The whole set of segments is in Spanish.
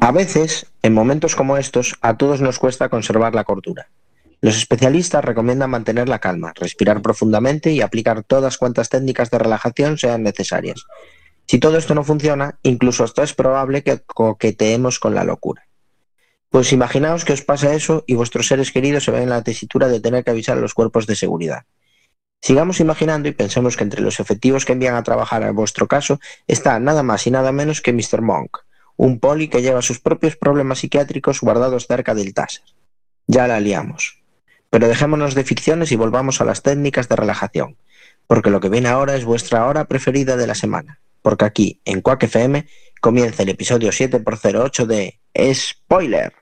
A veces, en momentos como estos, a todos nos cuesta conservar la cordura. Los especialistas recomiendan mantener la calma, respirar profundamente y aplicar todas cuantas técnicas de relajación sean necesarias. Si todo esto no funciona, incluso hasta es probable que coqueteemos con la locura. Pues imaginaos que os pasa eso y vuestros seres queridos se ven en la tesitura de tener que avisar a los cuerpos de seguridad. Sigamos imaginando y pensemos que entre los efectivos que envían a trabajar en vuestro caso está nada más y nada menos que Mr. Monk, un poli que lleva sus propios problemas psiquiátricos guardados cerca del taser. Ya la liamos. Pero dejémonos de ficciones y volvamos a las técnicas de relajación, porque lo que viene ahora es vuestra hora preferida de la semana, porque aquí, en Quack FM, comienza el episodio 7x08 de Spoiler.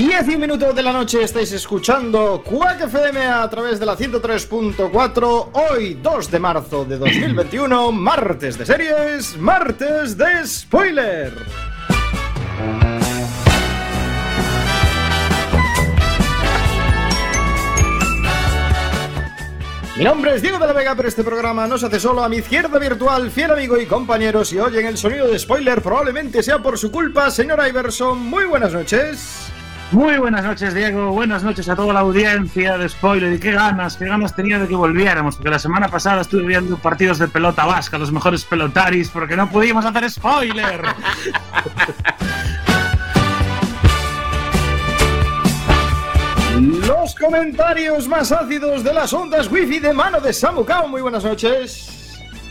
Diez minutos de la noche estáis escuchando Quack FM a través de la 103.4 Hoy 2 de marzo de 2021 Martes de series, martes de spoiler Mi nombre es Diego de la Vega, pero este programa no se hace solo a mi izquierda virtual, fiel amigo y compañero. Si oyen el sonido de spoiler, probablemente sea por su culpa. Señor Iverson, muy buenas noches. Muy buenas noches, Diego. Buenas noches a toda la audiencia de Spoiler. Y qué ganas, qué ganas tenía de que volviéramos. Porque la semana pasada estuve viendo partidos de pelota vasca, los mejores pelotaris, porque no pudimos hacer spoiler. Los comentarios más ácidos de las ondas wifi de mano de Samucao. Muy buenas noches.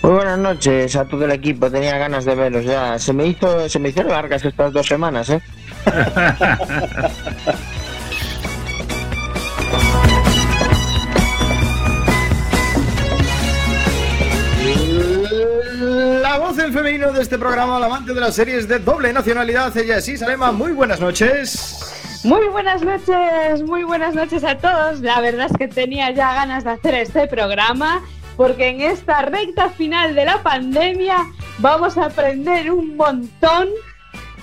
Muy buenas noches a todo el equipo, tenía ganas de verlos ya. Se me hizo, se me hicieron largas estas dos semanas, ¿eh? La voz en femenino de este programa, la amante de las series de doble nacionalidad, ella es Isalema. Muy buenas noches. Muy buenas noches, muy buenas noches a todos. La verdad es que tenía ya ganas de hacer este programa porque en esta recta final de la pandemia vamos a aprender un montón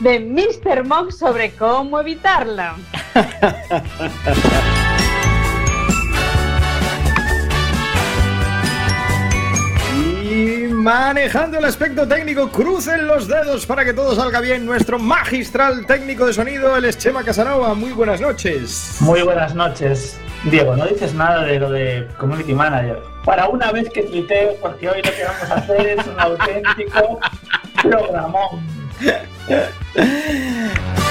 de Mr. Monk sobre cómo evitarla. Y manejando el aspecto técnico, crucen los dedos para que todo salga bien. Nuestro magistral técnico de sonido, el Eschema Casanova. Muy buenas noches. Muy buenas noches. Diego, no dices nada de lo de Community Manager. Para una vez que tuiteo, porque hoy lo que vamos a hacer es un auténtico programón.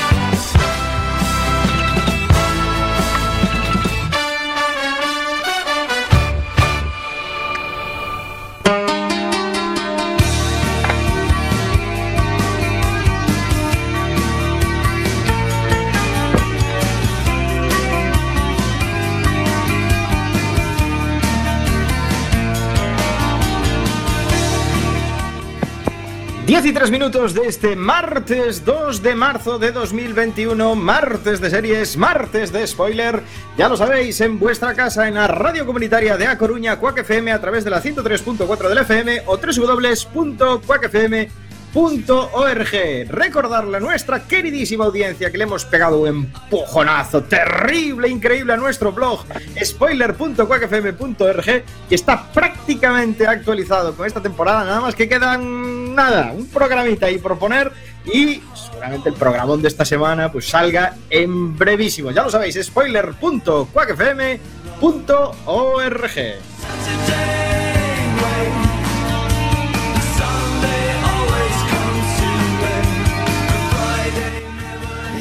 Diez y tres minutos de este martes 2 de marzo de 2021, martes de series, martes de spoiler. Ya lo sabéis, en vuestra casa, en la radio comunitaria de A Coruña, Cuac FM, a través de la 103.4 del FM o www.cuacfm.com .org. Recordarle a nuestra queridísima audiencia que le hemos pegado un empujonazo terrible, increíble a nuestro blog spoiler.quackfm.org que está prácticamente actualizado con esta temporada, nada más que quedan nada, un programita ahí por poner y seguramente el programón de esta semana pues salga en brevísimo. Ya lo sabéis, spoiler.quackfm.org.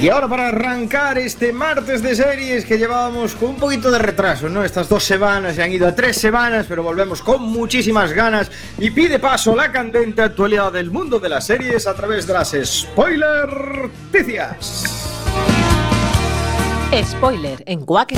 Y ahora para arrancar este martes de series que llevábamos con un poquito de retraso, ¿no? Estas dos semanas se han ido a tres semanas, pero volvemos con muchísimas ganas y pide paso la candente actualidad del mundo de las series a través de las spoiler noticias. Spoiler en Quack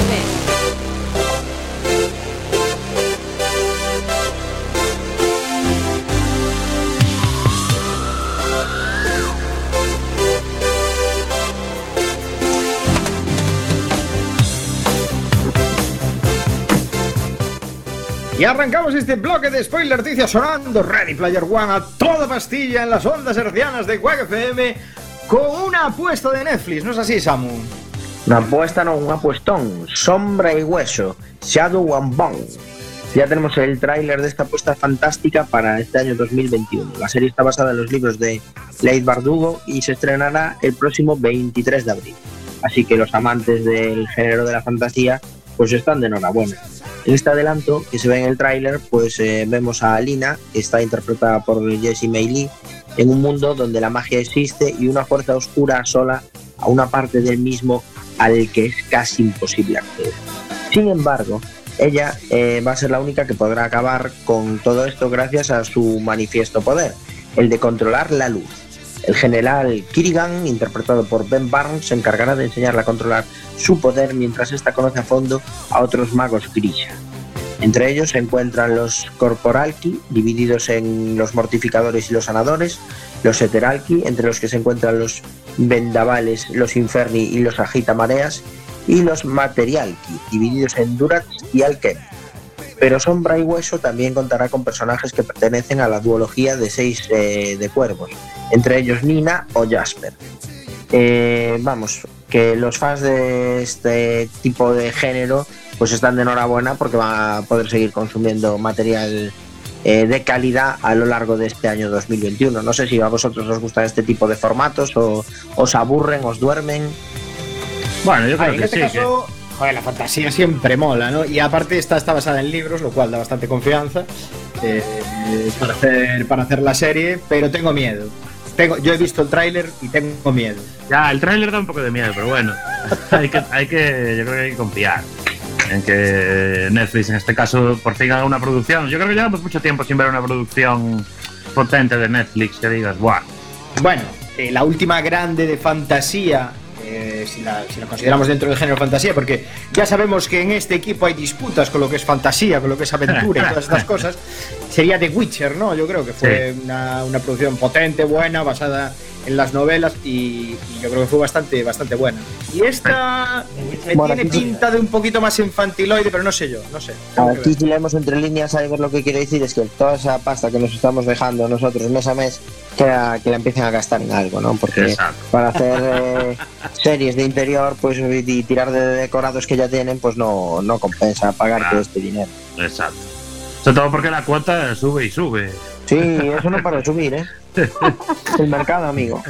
Y arrancamos este bloque de spoiler noticias sonando Ready Player One a toda pastilla en las ondas hercianas de Quack con una apuesta de Netflix, ¿no es así, Samu? Una apuesta, no, un apuestón. Sombra y hueso. Shadow and Bone. Ya tenemos el tráiler de esta apuesta fantástica para este año 2021. La serie está basada en los libros de Leigh Bardugo y se estrenará el próximo 23 de abril. Así que los amantes del género de la fantasía pues están de enhorabuena. En este adelanto que se ve en el tráiler pues eh, vemos a Alina, que está interpretada por Jessie May Lee, en un mundo donde la magia existe y una fuerza oscura asola a una parte del mismo al que es casi imposible acceder. Sin embargo, ella eh, va a ser la única que podrá acabar con todo esto gracias a su manifiesto poder, el de controlar la luz. El general Kirigan, interpretado por Ben Barnes, se encargará de enseñarle a controlar su poder mientras ésta conoce a fondo a otros magos Grisha. Entre ellos se encuentran los Corporalki, divididos en los mortificadores y los sanadores, los Eteralki, entre los que se encuentran los Vendavales, los Inferni y los Agitamareas, y los Materialki, divididos en Durats y Alkem. Pero Sombra y Hueso también contará con personajes que pertenecen a la duología de seis eh, de cuervos, entre ellos Nina o Jasper. Eh, vamos, que los fans de este tipo de género pues están de enhorabuena porque van a poder seguir consumiendo material eh, de calidad a lo largo de este año 2021. No sé si a vosotros os gustan este tipo de formatos o os aburren, os duermen. Bueno, yo creo en que este sí. caso, joder, la fantasía siempre mola, ¿no? Y aparte esta está basada en libros, lo cual da bastante confianza eh, para, hacer, para hacer la serie, pero tengo miedo. Tengo, yo he visto el tráiler y tengo miedo. ya, el tráiler da un poco de miedo, pero bueno. hay, que, hay que, yo creo que hay que confiar en que Netflix, en este caso, por fin haga una producción. Yo creo que llevamos mucho tiempo sin ver una producción potente de Netflix que digas, ¡buah! Bueno, eh, la última grande de fantasía, eh, si, la, si la consideramos dentro del género fantasía, porque ya sabemos que en este equipo hay disputas con lo que es fantasía, con lo que es aventura y todas estas cosas, sería The Witcher, ¿no? Yo creo que fue una, una producción potente, buena, basada en las novelas y, y yo creo que fue bastante, bastante buena. Y esta me Bueno, tiene pinta de un poquito más infantiloide, pero no sé yo, no sé. Aquí si leemos entre líneas, sabes lo que quiere decir es que toda esa pasta que nos estamos dejando nosotros mes a mes, que la, que la empiecen a gastar en algo, ¿no? Porque Exacto. para hacer eh, series de interior, pues y tirar de decorados que ya tienen, pues no, no compensa pagar Claro. todo este dinero. Exacto. Sobre todo porque la cuota sube y sube. Sí, eso no para de subir, ¿eh? El mercado, amigo.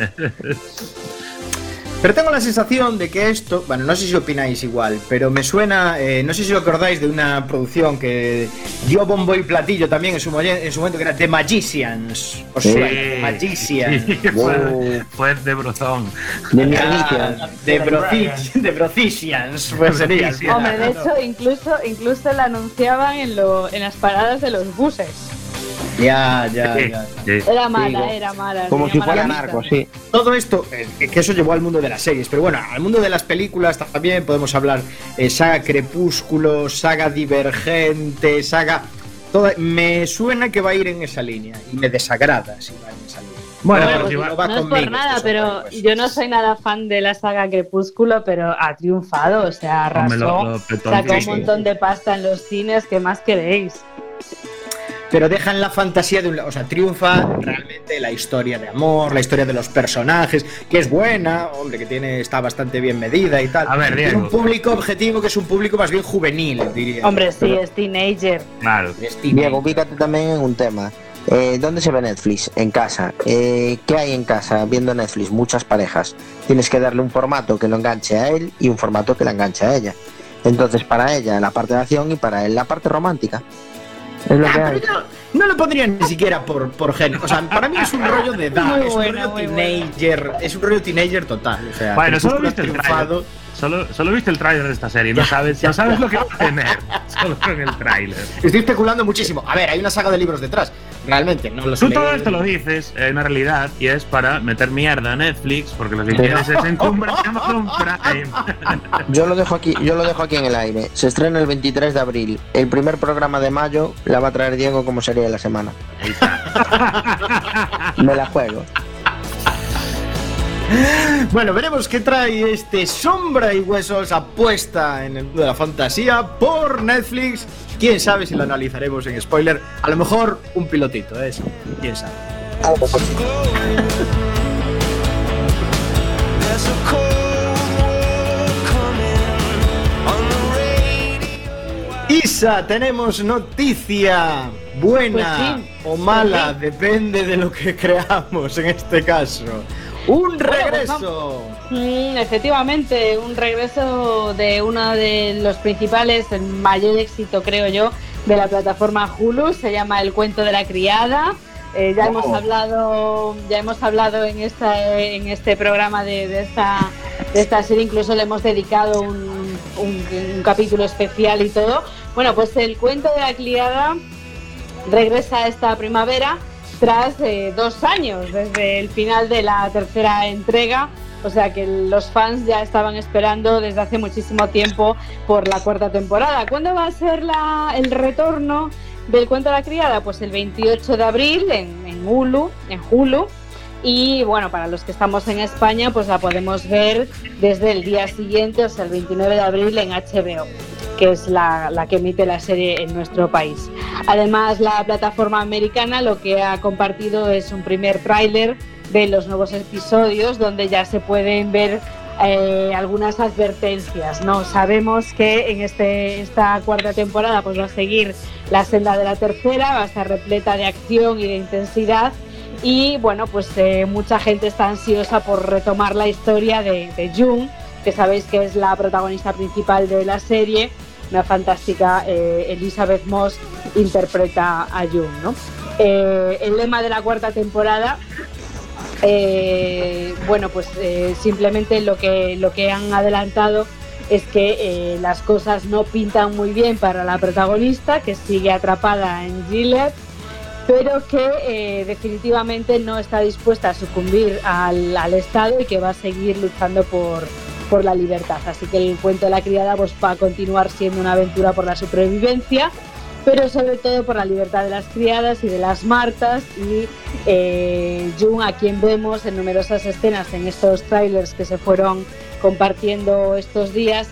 Pero tengo la sensación de que esto, bueno, no sé si opináis igual, pero me suena, eh, no sé si os acordáis de una producción que dio bombo y platillo también en su, en su momento, que era The Magicians. ¿Os Sí. suena? The Magicians. Sí, Wow. fue de brozón. De Ah. The, Brothi- The Brothicians, pues sería. Hombre, de hecho, incluso, incluso la anunciaban en, lo, en las paradas de los buses. Ya, ya, ya. Era mala, Digo, era mala. Como si fuera mala narco, sí. Todo esto, eh, que eso llevó al mundo de las series, pero bueno, al mundo de las películas también podemos hablar eh, saga Crepúsculo, saga Divergente, saga... Toda, me suena que va a ir en esa línea y me desagrada si va en esa línea. Bueno, pero pues va- no va no es por nada, pero pues. yo no soy nada fan de la saga Crepúsculo, pero ha triunfado, o sea, arrasó, sacó un montón de pasta en los cines, ¿qué más queréis? Pero dejan la fantasía de un lado, o sea, triunfa realmente la historia de amor, la historia de los personajes, que es buena, hombre, que tiene está bastante bien medida y tal. A ver, Diego. un público objetivo que es un público más bien juvenil, diría. Hombre, sí, es teenager. Claro. Es teenager. Diego, ubícate también en un tema. Eh, ¿Dónde se ve Netflix? En casa. Eh, ¿Qué hay en casa viendo Netflix? Muchas parejas. Tienes que darle un formato que lo enganche a él y un formato que la enganche a ella. Entonces, para ella la parte de acción y para él la parte romántica. Es lo Ah, que hay. no lo pondría ni siquiera por, por género. O sea, para mí es un rollo de edad, Muy es un rollo teenager, es un rollo teenager total. O sea, Bueno, solo viste el triunfado. Solo, solo viste el tráiler de esta serie, no sabes, no sabes lo que va a tener. Solo con el tráiler. Estoy especulando muchísimo. A ver, hay una saga de libros detrás. Realmente, no lo sé. Tú todo esto lo dices en una realidad y es para meter mierda a Netflix porque lo que quieres es encumbrar Amazon Prime. Yo lo dejo aquí, yo lo dejo aquí en el aire. Se estrena el 23 de abril. El primer programa de mayo la va a traer Diego como serie de la semana. Ahí está. Me la juego. Bueno, veremos qué trae este Sombra y Huesos apuesta en el mundo de la fantasía por Netflix. Quién sabe si lo analizaremos en spoiler. A lo mejor un pilotito, ¿eh? Quién sabe. Isa, tenemos noticia buena Pues sí, o mala, depende de lo que creamos en este caso. Un Bueno, pues regreso. Mm, efectivamente, un regreso de uno de los principales, el mayor éxito creo yo, de la plataforma Hulu, se llama El cuento de la criada. Eh, ya hemos hablado, ya hemos hablado en esta, en este programa de, de esta, de esta serie, incluso le hemos dedicado un, un- un capítulo especial y todo. Bueno, pues el cuento de la criada regresa esta primavera tras eh, dos años desde el final de la tercera entrega. O sea que los fans ya estaban esperando desde hace muchísimo tiempo por la cuarta temporada. ¿Cuándo va a ser la- el retorno del cuento de la criada? Pues el 28 de abril en, en Hulu, en Hulu. Y bueno, para los que estamos en España, pues la podemos ver desde el día siguiente, o sea, el 29 de abril en HBO, que es la, la que emite la serie en nuestro país. Además, la plataforma americana lo que ha compartido es un primer tráiler de los nuevos episodios donde ya se pueden ver eh, algunas advertencias. No sabemos que en este, esta cuarta temporada pues va a seguir la senda de la tercera, va a estar repleta de acción y de intensidad. Y bueno, pues eh, mucha gente está ansiosa por retomar la historia de, de Jung, que sabéis que es la protagonista principal de la serie. Una fantástica eh, Elizabeth Moss interpreta a Jung. Eh, el lema de la cuarta temporada bueno, pues simplemente lo que, lo que han adelantado es que las cosas no pintan muy bien para la protagonista, que sigue atrapada en Gilead, pero que eh, definitivamente no está dispuesta a sucumbir al, al Estado y que va a seguir luchando por, por la libertad. Así que el cuento de la criada pues, va a continuar siendo una aventura por la supervivencia pero sobre todo por la libertad de las criadas y de las martas y eh, Jung a quien vemos en numerosas escenas en estos trailers que se fueron compartiendo estos días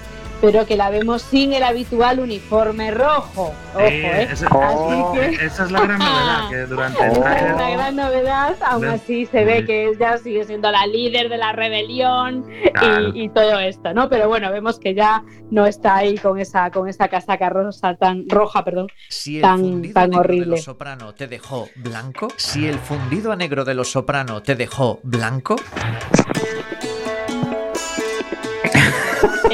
pero que la vemos sin el habitual uniforme rojo. Ojo, Sí, ¿eh? esa, Así que- esa es la gran novedad, que durante el es una gran novedad, aún así se ve que ella sigue siendo la líder de la rebelión Claro. y, y todo esto, ¿no? Pero bueno, vemos que ya no está ahí con esa, con esa casaca rosa tan roja, perdón, Si el tan- fundido tan negro de horrible. los soprano te dejó blanco, si el fundido a negro de los soprano te dejó blanco,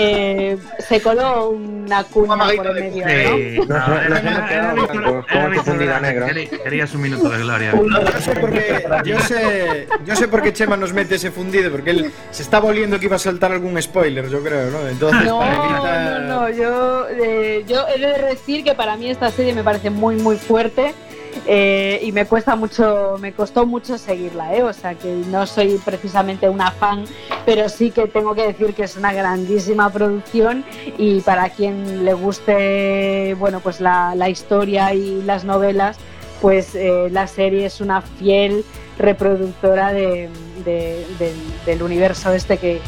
eh, se coló una cuña por el medio, Sí, ¿no? no, como Grande, negra. quería- Querías un minuto de gloria. Yo sé por qué, yo sé, yo sé por qué Chema nos mete ese fundido, porque él se estaba oliendo que iba a saltar algún spoiler, yo creo, ¿no? Entonces, No, para evitar- no, no, yo, eh, yo he de decir que para mí esta serie me parece muy, muy fuerte eh, y me cuesta mucho, me costó mucho seguirla, ¿eh? o sea que no soy precisamente una fan, pero sí que tengo que decir que es una grandísima producción y para quien le guste, bueno, pues la, la historia y las novelas, pues eh, la serie es una fiel reproductora de, de- del, del universo este que,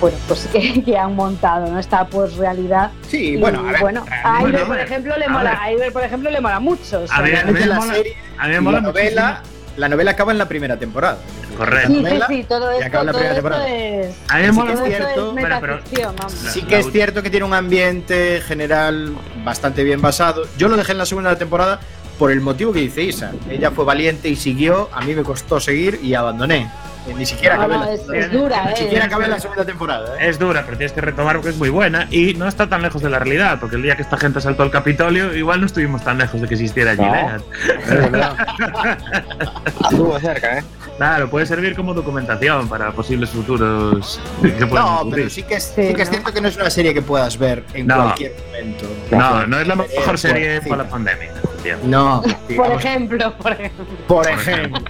bueno, pues que, que han montado, ¿no? Esta pues realidad. Sí, Y, bueno, a ver. bueno, a Iber, por ver, ejemplo, le a mola, ver. a Iber, por ejemplo, le mola mucho. o sea, A ver, realmente a mí me la mola- serie A mí me y mola la novela, muchísimo. la novela acaba en la primera temporada. Correcto. sí, sí, sí, todo esto, acaba la todo primera esto temporada. es, A mí me mola cierto, es pero- pero-. Sí La- que es cierto que tiene un ambiente general bastante bien basado. Yo lo dejé en la segunda temporada por el motivo que dice Isa. Ella fue valiente y siguió, a mí me costó seguir y abandoné. Eh, Ni siquiera No, acabé no, la, es, es dura, ni ¿eh? siquiera acabé la segunda temporada. ¿eh? Es dura, pero tienes que retomar porque es muy buena y no está tan lejos de la realidad, porque el día que esta gente saltó al Capitolio, igual no estuvimos tan lejos de que existiera. Es verdad. Estuvo cerca, ¿eh? Claro, puede servir como documentación para posibles futuros que No, ocurrir. pero sí que, es, Sí, sí que es ¿no? cierto que no es una serie que puedas ver en No. cualquier momento. No, no es la Eh, mejor serie sí. para la pandemia. No, Por ejemplo, por ejemplo. por ejemplo.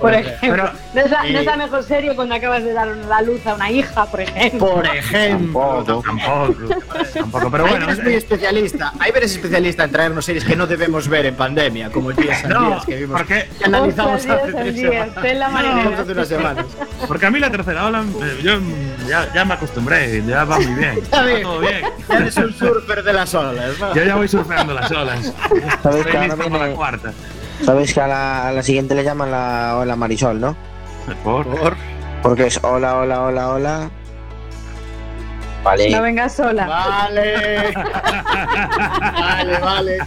Por ejemplo. Pero- no, es la, no es la eh, mejor serie cuando acabas de dar la luz a una hija, por ejemplo. Por ejemplo. Tampoco. Tampoco, tampoco, pero bueno. Hay muy especialista. Hay veres especialista en traernos series que no debemos ver en pandemia, como el Días No, Días que vimos. porque- que analizamos hace Días tres al día, semanas. Hace unas semanas. Porque a mí la tercera ola, eh, yo ya, ya me acostumbré, ya va muy bien. Va todo bien. Ya eres un surfer de las olas, ¿no? Yo ya voy surfeando las olas. ¿Sabes Estoy que ahora la cuarta. Sabes que a la, a la siguiente le llaman la ola Marisol, ¿no? Por- Por- Porque es hola, hola, hola, hola. Vale. No vengas sola. Vale. vale, vale.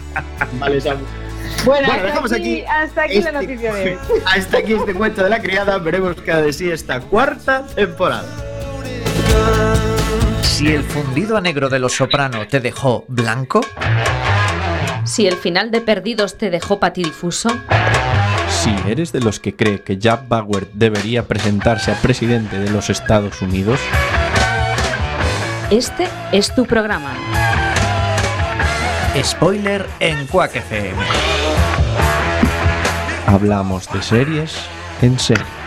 Vale, Samu. Bueno, dejamos aquí, aquí hasta aquí este- la noticia de hoy. Hasta aquí este cuento de la criada. Veremos qué ha de sí esta cuarta temporada. Si el fundido a negro de los soprano te dejó blanco, si el final de Perdidos te dejó patidifuso. Si eres de los que cree que Jack Bauer debería presentarse a presidente de los Estados Unidos. Este es tu programa. Spoiler en Quack FM. Hablamos de series en serio.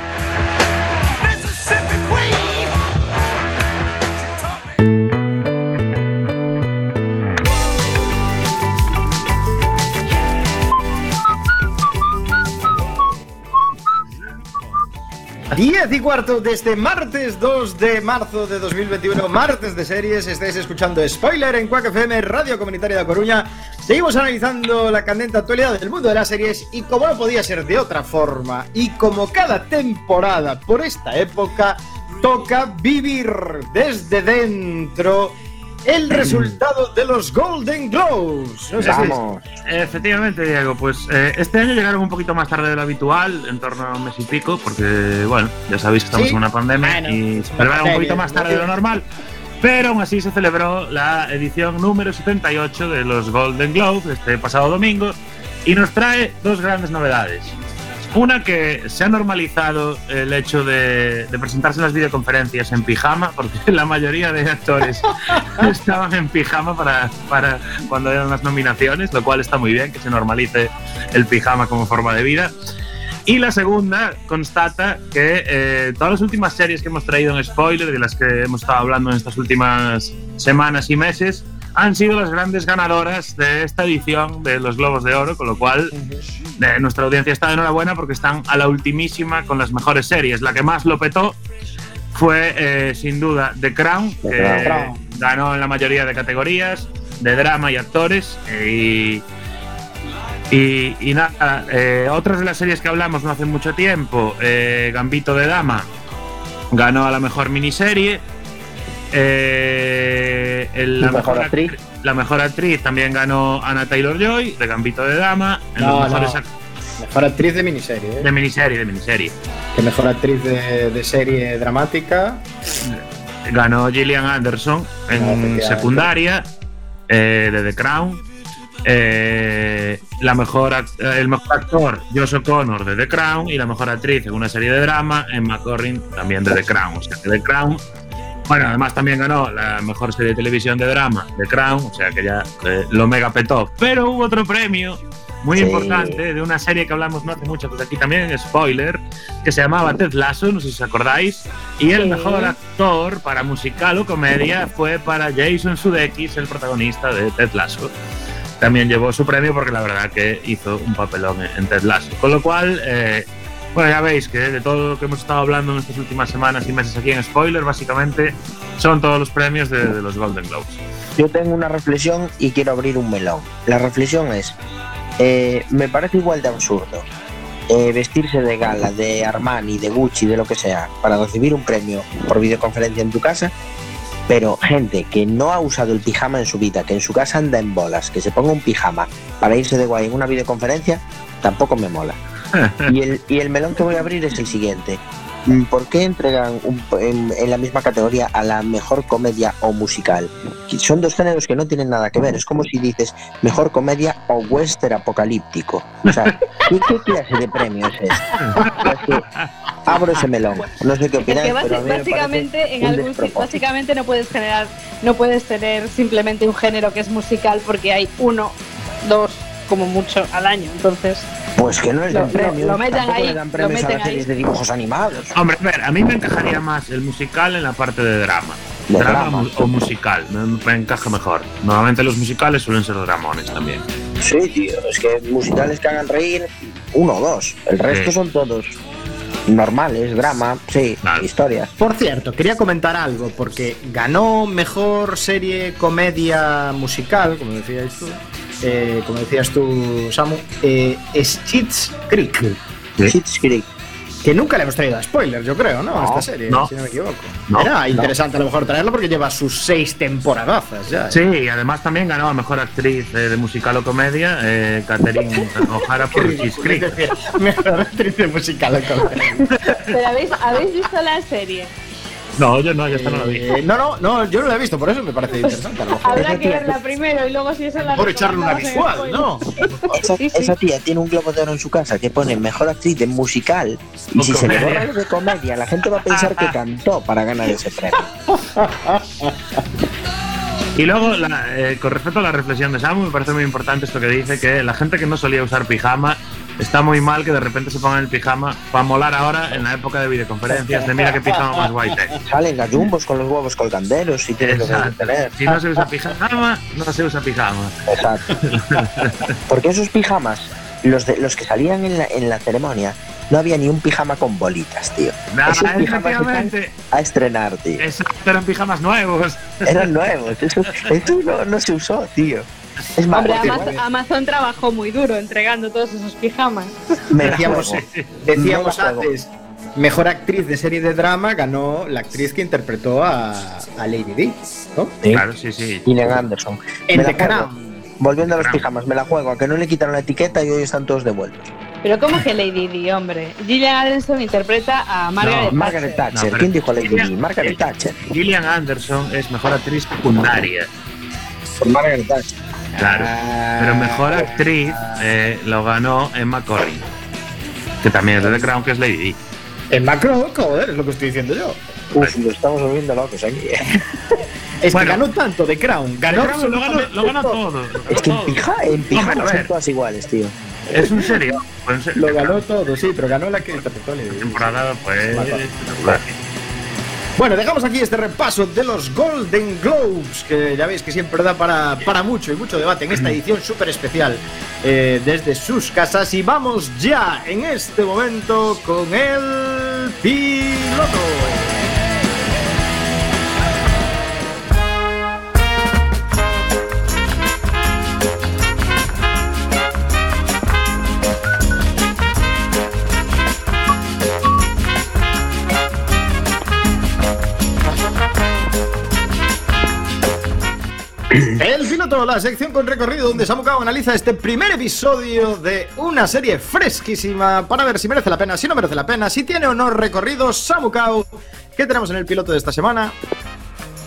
10 y cuarto de este martes 2 de marzo de 2021, martes de series. Estáis escuchando Spoiler en Quack FM, Radio Comunitaria de Coruña. Seguimos analizando la candente actualidad del mundo de las series y, como no podía ser de otra forma, y como cada temporada por esta época, toca vivir desde dentro el resultado de los Golden Globes. No sé si- Vamos. Efectivamente, Diego, pues eh, este año llegaron un poquito más tarde de lo habitual, en torno a un mes y pico, porque, bueno, ya sabéis que estamos Sí. en una pandemia Bueno, y se celebraron un poquito más tarde de lo normal. Pero aún así se celebró la edición número 78 de los Golden Globes este pasado domingo y nos trae dos grandes novedades. Una que se ha normalizado el hecho de, de presentarse en las videoconferencias en pijama, porque la mayoría de actores estaban en pijama para, para cuando eran las nominaciones, lo cual está muy bien que se normalice el pijama como forma de vida. Y la segunda constata que eh, todas las últimas series que hemos traído en spoiler, de las que hemos estado hablando en estas últimas semanas y meses, han sido las grandes ganadoras de esta edición de los Globos de Oro, con lo cual eh, nuestra audiencia está de enhorabuena porque están a la ultimísima con las mejores series. La que más lo petó fue, eh, sin duda, The Crown, The que Crown. ganó en la mayoría de categorías, de drama y actores. eh, y, y, y nada, eh, otras de las series que hablamos no hace mucho tiempo, Gambito de Dama ganó a la mejor miniserie. Eh, el- Y mejor actriz. actri- la mejor actriz también ganó Anna Taylor Joy de Gambito de Dama. En No, los mejores no. ac- Mejor actriz de miniserie, ¿eh? de miniserie, de miniserie. Que mejor actriz de, de serie dramática. Ganó Gillian Anderson en efectivamente. secundaria eh, de The Crown. Eh, la mejor el mejor actor, Josh O'Connor de The Crown. Y la mejor actriz en una serie de drama, Emma Corrin, también de The Crown. O sea que The Crown. Bueno, además también ganó la mejor serie de televisión de drama, The Crown, o sea que ya eh, lo mega petó. Pero hubo otro premio muy Sí. importante de una serie que hablamos no hace mucho, pues aquí también, spoiler, que se llamaba Ted Lasso, no sé si os acordáis, y el Sí. mejor actor para musical o comedia fue para Jason Sudeikis, el protagonista de Ted Lasso. También llevó su premio porque la verdad que hizo un papelón en- en Ted Lasso. Con lo cual, eh, bueno, ya veis que de todo lo que hemos estado hablando en estas últimas semanas y meses aquí en Spoiler, básicamente son todos los premios de, de los Golden Globes. Yo tengo una reflexión y quiero abrir un melón. La reflexión es, eh, me parece igual de absurdo eh, vestirse de gala, de Armani, de Gucci, de lo que sea, para recibir un premio por videoconferencia en tu casa, pero gente que no ha usado el pijama en su vida, que en su casa anda en bolas, que se ponga un pijama para irse de guay en una videoconferencia, tampoco me mola. Y el, y el melón que voy a abrir es el siguiente. Mm, ¿Por qué entregan un- en, en la misma categoría a la mejor comedia o musical? Son dos géneros que no tienen nada que ver. Es como si dices mejor comedia o western apocalíptico. O sea, ¿qué, qué clase de premio es este? Abro ese melón. No sé qué Es opináis, que basi- pero a mí me básicamente en algún básicamente no puedes generar no puedes tener simplemente un género que es musical porque hay uno dos como mucho al año. Entonces, Pues que no les Lo- dan lo- premios. lo metan ahí, le dan lo a meten ahí. series de dibujos animados. Hombre, a ver, a mí me encajaría más el musical en la parte de drama. De drama, o musical, me, me encaja mejor. Normalmente los musicales suelen ser dramones también. Sí, tío, es que musicales que hagan reír, uno o dos. El resto Sí. son todos normales, drama, sí, historias. Por cierto, quería comentar algo, porque ganó mejor serie comedia musical, como decías tú, eh, como decías tú, Samu, eh, Schitt's Creek, Sí. Schitt's Creek. que nunca le hemos traído a spoilers, yo creo, ¿no? A No, esta serie, no. si no me equivoco. No, Era interesante a lo mejor traerlo porque lleva sus seis temporadazas ya. Sí, y además también ganó a mejor actriz eh, de musical o comedia, eh, Catherine O'Hara por Schitt's Creek. Es Mejor actriz de musical. ¿pero habéis, ¿habéis visto la serie? No, yo no, ya está no la vi. Eh, no, no, no, yo no la he visto, por eso me parece interesante. A lo mejor. Habrá que verla primero y luego si eso la Por echarle una visual, spoiler. ¿no? Esa, Sí, sí. esa tía tiene un globo de oro en su casa que pone mejor actriz de musical. Y O si se le borra de comedia, la gente va a pensar que cantó para ganar ese premio. Y luego, la- eh, con respecto a la reflexión de Samu, me parece muy importante esto que dice que la gente que no solía usar pijama está muy mal que de repente se pongan el pijama para molar ahora en la época de videoconferencias de mira qué pijama más guay tengo. Salen gallumbos con los huevos colganderos y tienen que tener. Si no se usa pijama, no se usa pijama. Exacto. Porque esos pijamas, los, de, los que salían en la, en la ceremonia, no había ni un pijama con bolitas, tío. Nada, Esos pijamas efectivamente. están a estrenar, tío. Eran pijamas nuevos. Eran nuevos. Eso, eso no, no se usó, tío. Es más, Hombre, Amazon, Amazon trabajó muy duro entregando todos esos pijamas. me Decíamos, antes, mejor actriz de serie de drama ganó la actriz que interpretó a, a Lady Di, ¿no? Sí. Claro, sí, sí. Gillian Anderson. En The. Volviendo a los pijamas, me la juego. A que no le quitaron la etiqueta y hoy están todos devueltos. Pero ¿cómo que Lady Di, hombre? Gillian Anderson interpreta a Margaret, No, Margaret Thatcher. ¿Quién dijo Lady Di? Gillian- Margaret Thatcher. Gillian Anderson es mejor actriz secundaria. Por Margaret Thatcher. Claro. Ah. Pero mejor actriz eh, lo ganó Emma Corrin. Que también es de The Crown, que es Lady Di. En Macron, joder, es lo que estoy diciendo yo. Uf, lo estamos volviendo locos aquí. Es Bueno. que ganó tanto The Crown, ganó Crown lo ganó, absolutamente lo ganó todo. Es que en, pija, en Hombre, pijamas a ver, son todas iguales, tío. Es un serio. pues, Lo ganó todo, sí, pero ganó la que interpretó Lady temporada, pues. Bueno, dejamos aquí este repaso de los Golden Globes, que ya veis que siempre da para, para mucho y mucho debate en esta edición súper especial eh, desde sus casas. Y vamos ya en este momento con el piloto. La sección con recorrido donde Samucao analiza este primer episodio de una serie fresquísima para ver si merece la pena, si no merece la pena, si tiene o no recorrido. Samucao, ¿qué tenemos en el piloto de esta semana?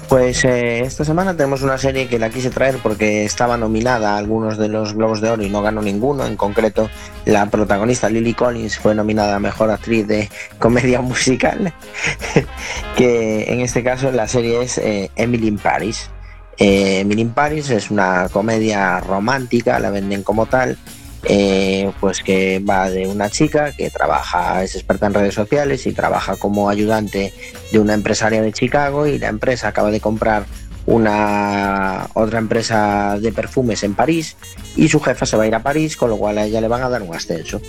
Pues eh, esta semana tenemos una serie que la quise traer porque estaba nominada a algunos de los Globos de Oro y no ganó ninguno. En concreto, la protagonista Lily Collins fue nominada a Mejor Actriz de Comedia Musical, que en este caso la serie es eh, Emily in Paris. Eh, Emily Paris es una comedia romántica, la venden como tal, eh, pues que va de una chica que trabaja, es experta en redes sociales y trabaja como ayudante de una empresaria de Chicago y la empresa acaba de comprar una otra empresa de perfumes en París y su jefa se va a ir a París, con lo cual a ella le van a dar un ascenso.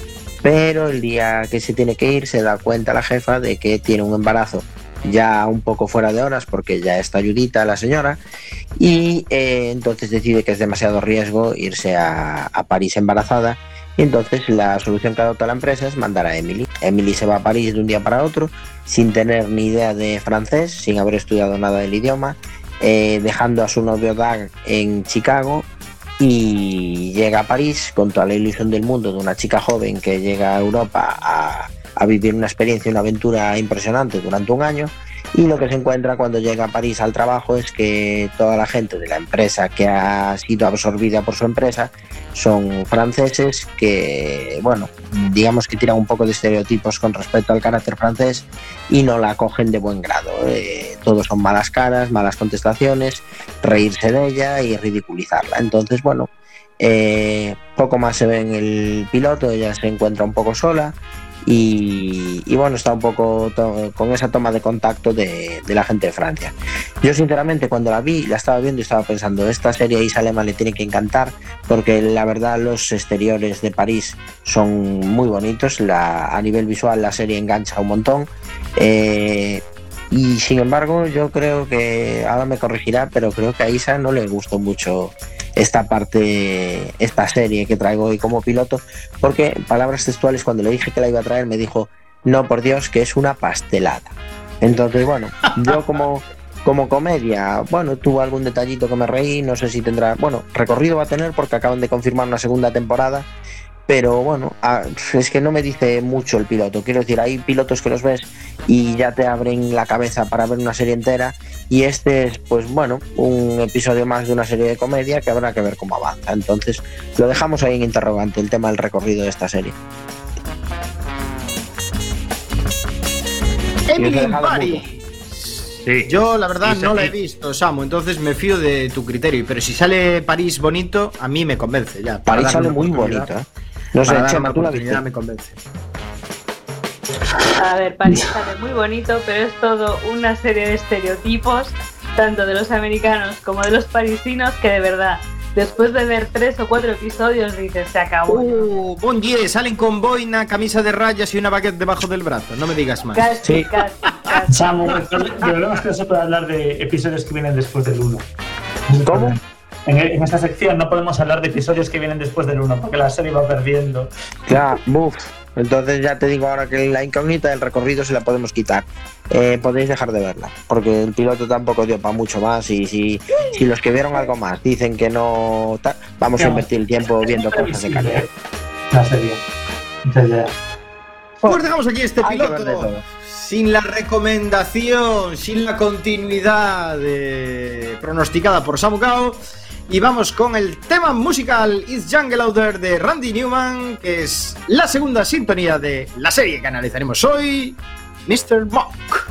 Pero el día que se tiene que ir se da cuenta la jefa de que tiene un embarazo ya un poco fuera de horas porque ya está ayudita la señora y eh, entonces decide que es demasiado riesgo irse a, París embarazada y entonces la solución que adopta la empresa es mandar a Emily. Emily se va a París de un día para otro sin tener ni idea de francés, sin haber estudiado nada del idioma, eh, dejando a su novio Doug en Chicago y llega a París con toda la ilusión del mundo de una chica joven que llega a Europa a, a vivir una experiencia, una aventura impresionante durante un año. Y lo que se encuentra cuando llega a París al trabajo es que toda la gente de la empresa que ha sido absorbida por su empresa son franceses que, bueno, digamos que tiran un poco de estereotipos con respecto al carácter francés y no la acogen de buen grado. Eh, todos son malas caras, malas contestaciones, reírse de ella y ridiculizarla. Entonces, bueno, Eh, poco más se ve en el piloto, ella se encuentra un poco sola y, bueno, está un poco con esa toma de contacto de, la gente de Francia. Yo sinceramente cuando la vi, la estaba viendo y estaba pensando, esta serie a Isa Lema le tiene que encantar porque la verdad los exteriores de París son muy bonitos, la, a nivel visual la serie engancha un montón. Eh, y sin embargo, yo creo que ahora me corregirá, pero creo que a Isa no le gustó mucho esta parte, esta serie que traigo hoy como piloto, porque palabras textuales cuando le dije que la iba a traer me dijo, no por Dios, que es una pastelada. Entonces, bueno, yo como, como comedia, bueno, tuvo algún detallito que me reí, no sé si tendrá, bueno, recorrido va a tener porque acaban de confirmar una segunda temporada, pero bueno, es que no me dice mucho el piloto. Quiero decir, hay pilotos que los ves y ya te abren la cabeza para ver una serie entera. Y este es, pues bueno, un episodio más de una serie de comedia que habrá que ver cómo avanza. Entonces, lo dejamos ahí en interrogante, el tema del recorrido de esta serie. Emily Paris. Sí. Yo, la verdad, no la he visto, Samu, entonces me fío de tu criterio. Pero si sale París bonito, a mí me convence ya. París sale muy oportunidad. No sé, Para Chema, tú la viste. me convence. A ver, París sale muy bonito, pero es todo una serie de estereotipos, tanto de los americanos como de los parisinos, que de verdad, después de ver tres o cuatro episodios, dices, se acabó. Uh, bon Dieu, salen con boina, camisa de rayas y una baguette debajo del brazo. No me digas más. Casi, Sí. casi, casi. Samu, el problema es que no se puede hablar de episodios que vienen después del 1. ¿Cómo? En, en esta sección no podemos hablar de episodios que vienen después del 1, porque la serie va perdiendo. Ya, buf. Entonces ya te digo ahora que la incógnita del recorrido se la podemos quitar. Eh, podéis dejar de verla, porque el piloto tampoco dio para mucho más y si, si los que vieron algo más dicen que no... ta- vamos a invertir el tiempo viendo cosas de calidad. ¿eh? La serie. Entonces ya. Pues dejamos aquí este piloto. Sin la recomendación, sin la continuidad de- pronosticada por Samu Kao. Y vamos con el tema musical It's Jungle Out There de Randy Newman, que es la segunda sintonía de la serie que analizaremos hoy, Mr. Mock.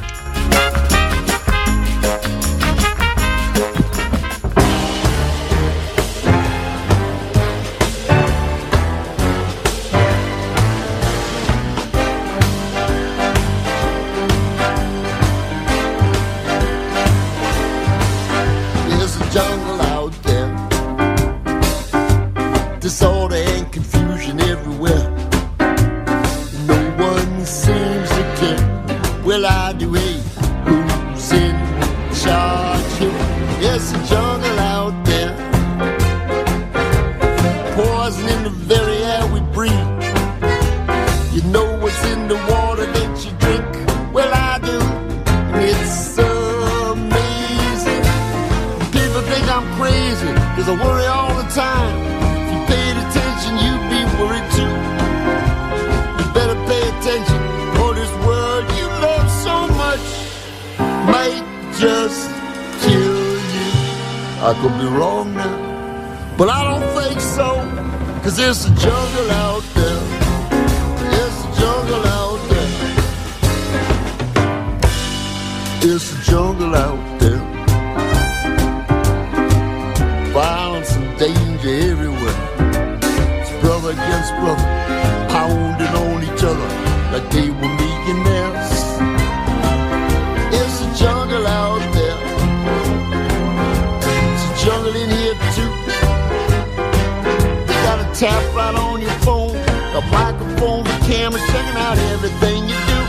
Checking out everything you do.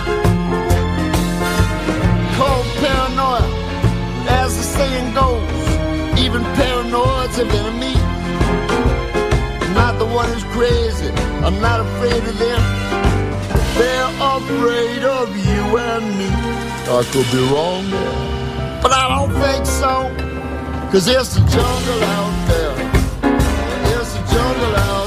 Called paranoia, as the saying goes. Even paranoid's an enemy. I'm not the one who's crazy. I'm not afraid of them. They're afraid of you and me. I could be wrong there, but I don't think so. Cause there's a jungle out there. There's a jungle out there.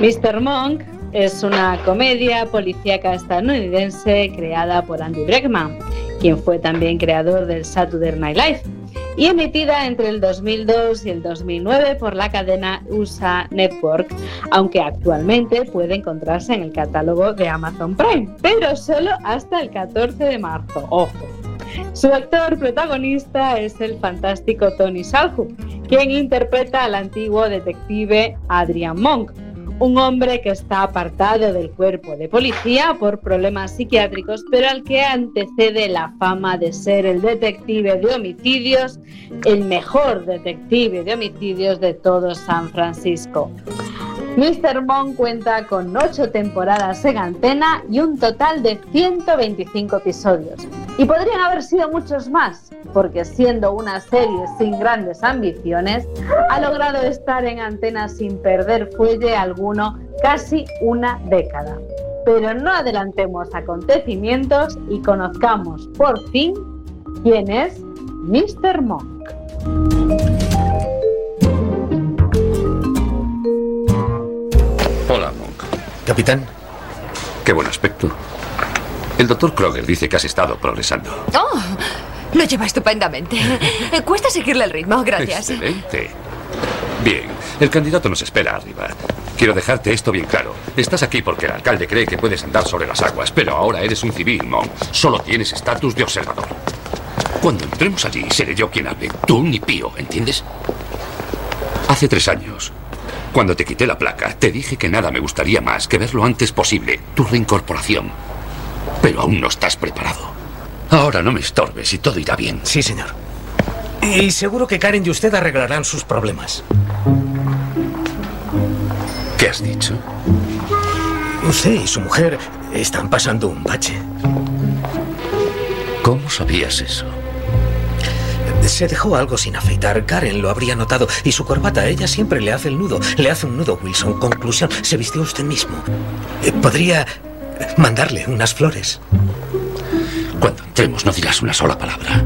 Mr. Monk es una comedia policíaca estadounidense creada por Andy Breckman, quien fue también creador del Saturday Night Live, y emitida entre el 2002 y el 2009 por la cadena USA Network, aunque actualmente puede encontrarse en el catálogo de Amazon Prime, pero solo hasta el 14 de marzo. Ojo. Su actor protagonista es el fantástico Tony Salhu, quien interpreta al antiguo detective Adrian Monk, un hombre que está apartado del cuerpo de policía por problemas psiquiátricos, pero al que antecede la fama de ser el detective de homicidios, el mejor detective de homicidios de todo San Francisco. Mr. Monk cuenta con 8 temporadas en antena y un total de 125 episodios. Y podrían haber sido muchos más, porque siendo una serie sin grandes ambiciones, ha logrado estar en antena sin perder fuelle alguno casi una década. Pero no adelantemos acontecimientos y conozcamos por fin quién es Mr. Monk. Hola, Monk. Capitán. Qué buen aspecto. El doctor Kroger dice que has estado progresando. Oh, lo lleva estupendamente. Cuesta seguirle el ritmo, gracias. Excelente. Bien, el candidato nos espera arriba. Quiero dejarte esto bien claro. Estás aquí porque el alcalde cree que puedes andar sobre las aguas, pero ahora eres un civil, Monk. Solo tienes estatus de observador. Cuando entremos allí, seré yo quien hable. Tú ni pío, ¿entiendes? Hace tres años, cuando te quité la placa, te dije que nada me gustaría más que ver lo antes posible tu reincorporación. Pero aún no estás preparado. Ahora no me estorbes y todo irá bien. Sí, señor. Y seguro que Karen y usted arreglarán sus problemas. ¿Qué has dicho? Usted y su mujer están pasando un bache. ¿Cómo sabías eso? Se dejó algo sin afeitar. Karen lo habría notado. Y su corbata, ella siempre le hace el nudo. Le hace un nudo, Wilson. Conclusión, se vistió usted mismo. Eh, Podría mandarle unas flores. Cuando entremos no dirás una sola palabra.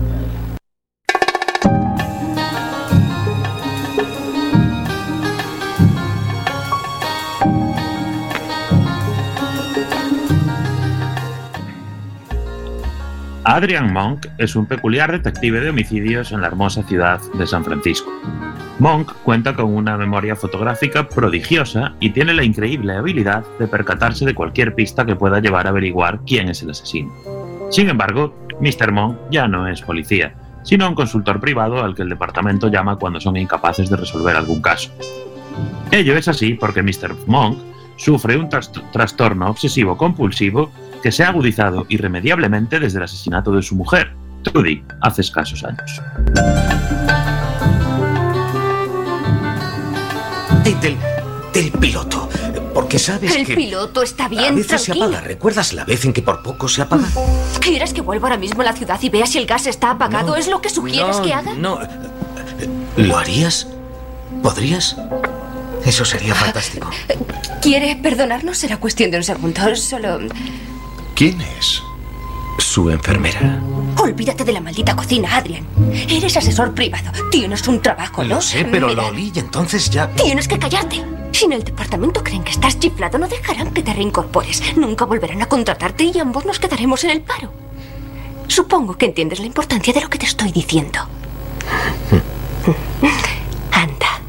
Adrian Monk es un peculiar detective de homicidios en la hermosa ciudad de San Francisco. Monk cuenta con una memoria fotográfica prodigiosa y tiene la increíble habilidad de percatarse de cualquier pista que pueda llevar a averiguar quién es el asesino. Sin embargo, Mr. Monk ya no es policía, sino un consultor privado al que el departamento llama cuando son incapaces de resolver algún caso. Ello es así porque Mr. Monk sufre un tras- trastorno obsesivo compulsivo que se ha agudizado irremediablemente desde el asesinato de su mujer, Trudy, hace escasos años. Del, del piloto. Porque sabes El que... piloto está A bien, veces se apaga. ¿Recuerdas la vez en que por poco se apaga? ¿Quieres que vuelva ahora mismo a la ciudad y vea si el gas está apagado? ¿Es lo que sugieres no, que haga? No. ¿Lo harías? ¿Podrías? Eso sería fantástico. ¿Quiere perdonarnos? Será cuestión de un segundo. Solo. ¿Quién es? Su enfermera. Olvídate de la maldita cocina, Adrian. Eres asesor privado. Tienes un trabajo, ¿no? Lo sé, pero Mira, lo y entonces ya... Tienes que callarte. Si en el departamento creen que estás chiflado, no dejarán que te reincorpores. Nunca volverán a contratarte y ambos nos quedaremos en el paro. Supongo que entiendes la importancia de lo que te estoy diciendo. Anda,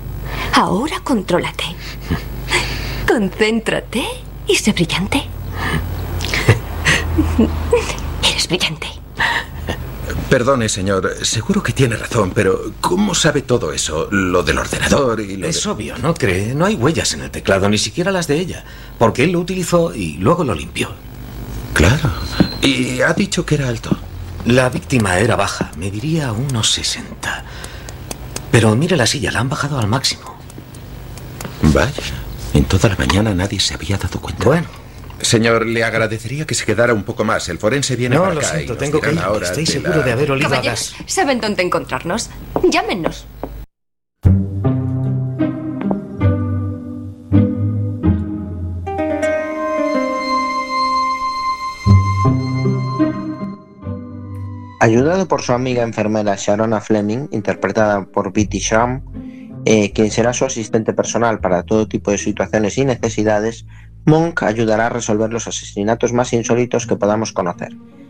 ahora contrólate. Concéntrate y sé brillante. Eres brillante. Perdone, señor. Seguro que tiene razón, pero ¿cómo sabe todo eso? Lo del ordenador y lo Es de- obvio, ¿no cree? No hay huellas en el teclado, ni siquiera las de ella. Porque él lo utilizó y luego lo limpió. Claro. Y ha dicho que era alto. La víctima era baja, mediría unos 60. Pero mire la silla, la han bajado al máximo. Vaya. En toda la mañana nadie se había dado cuenta. Bueno. Señor, le agradecería que se quedara un poco más. El forense viene No, para lo acá y siento, nos tengo que ir. Estoy de seguro la- de haber olido a gas. ¿saben dónde encontrarnos? Llámenos. Ayudado por su amiga enfermera Sharona Fleming, interpretada por Betty Sham, eh, quien será su asistente personal para todo tipo de situaciones y necesidades, Monk ayudará a resolver los asesinatos más insólitos que podamos conocer,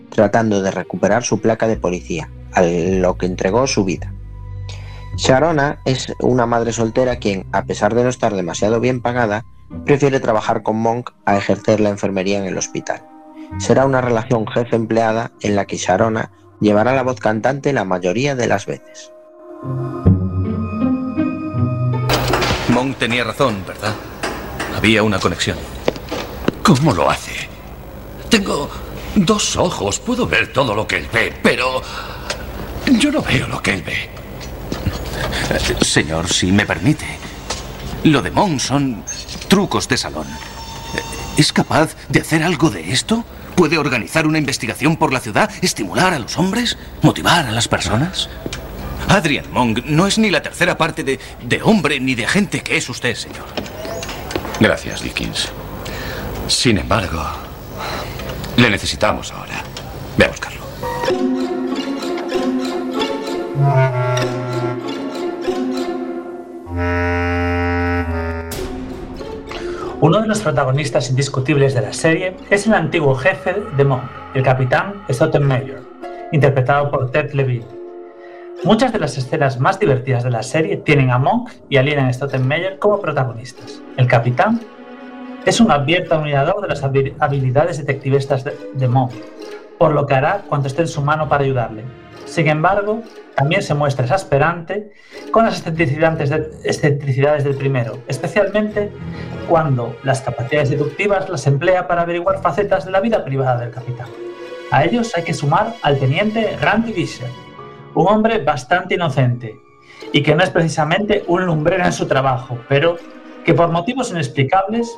tratando de recuperar su placa de policía, a lo que entregó su vida. Sharona es una madre soltera quien, a pesar de no estar demasiado bien pagada, prefiere trabajar con Monk a ejercer la enfermería en el hospital. Será una relación jefe-empleada en la que Sharona llevará la voz cantante la mayoría de las veces. Monk tenía razón, ¿verdad? Había una conexión. ¿Cómo lo hace? Tengo dos ojos, puedo ver todo lo que él ve, pero yo no veo lo que él ve. Señor, si me permite, lo de Monk son trucos de salón. ¿Es capaz de hacer algo de esto? ¿Puede organizar una investigación por la ciudad, estimular a los hombres, motivar a las personas? Adrian Monk no es ni la tercera parte de, de hombre ni de agente que es usted, señor. Gracias, Dickens. Sin embargo, le necesitamos ahora. Ve a buscarlo. Uno de los protagonistas indiscutibles de la serie es el antiguo jefe de Monk, el capitán Stottenmeyer, interpretado por Ted Levine. Muchas de las escenas más divertidas de la serie tienen a Monk y a Lilian Stottenmeyer como protagonistas. El capitán es un abierto admirador de las habi- habilidades detectivestas de, de Monk, por lo que hará cuanto esté en su mano para ayudarle. Sin embargo, también se muestra exasperante con las excentricidades, de- excentricidades del primero, especialmente cuando las capacidades deductivas las emplea para averiguar facetas de la vida privada del capitán. A ellos hay que sumar al teniente Randy Visser, un hombre bastante inocente y que no es precisamente un lumbrero en su trabajo, pero que por motivos inexplicables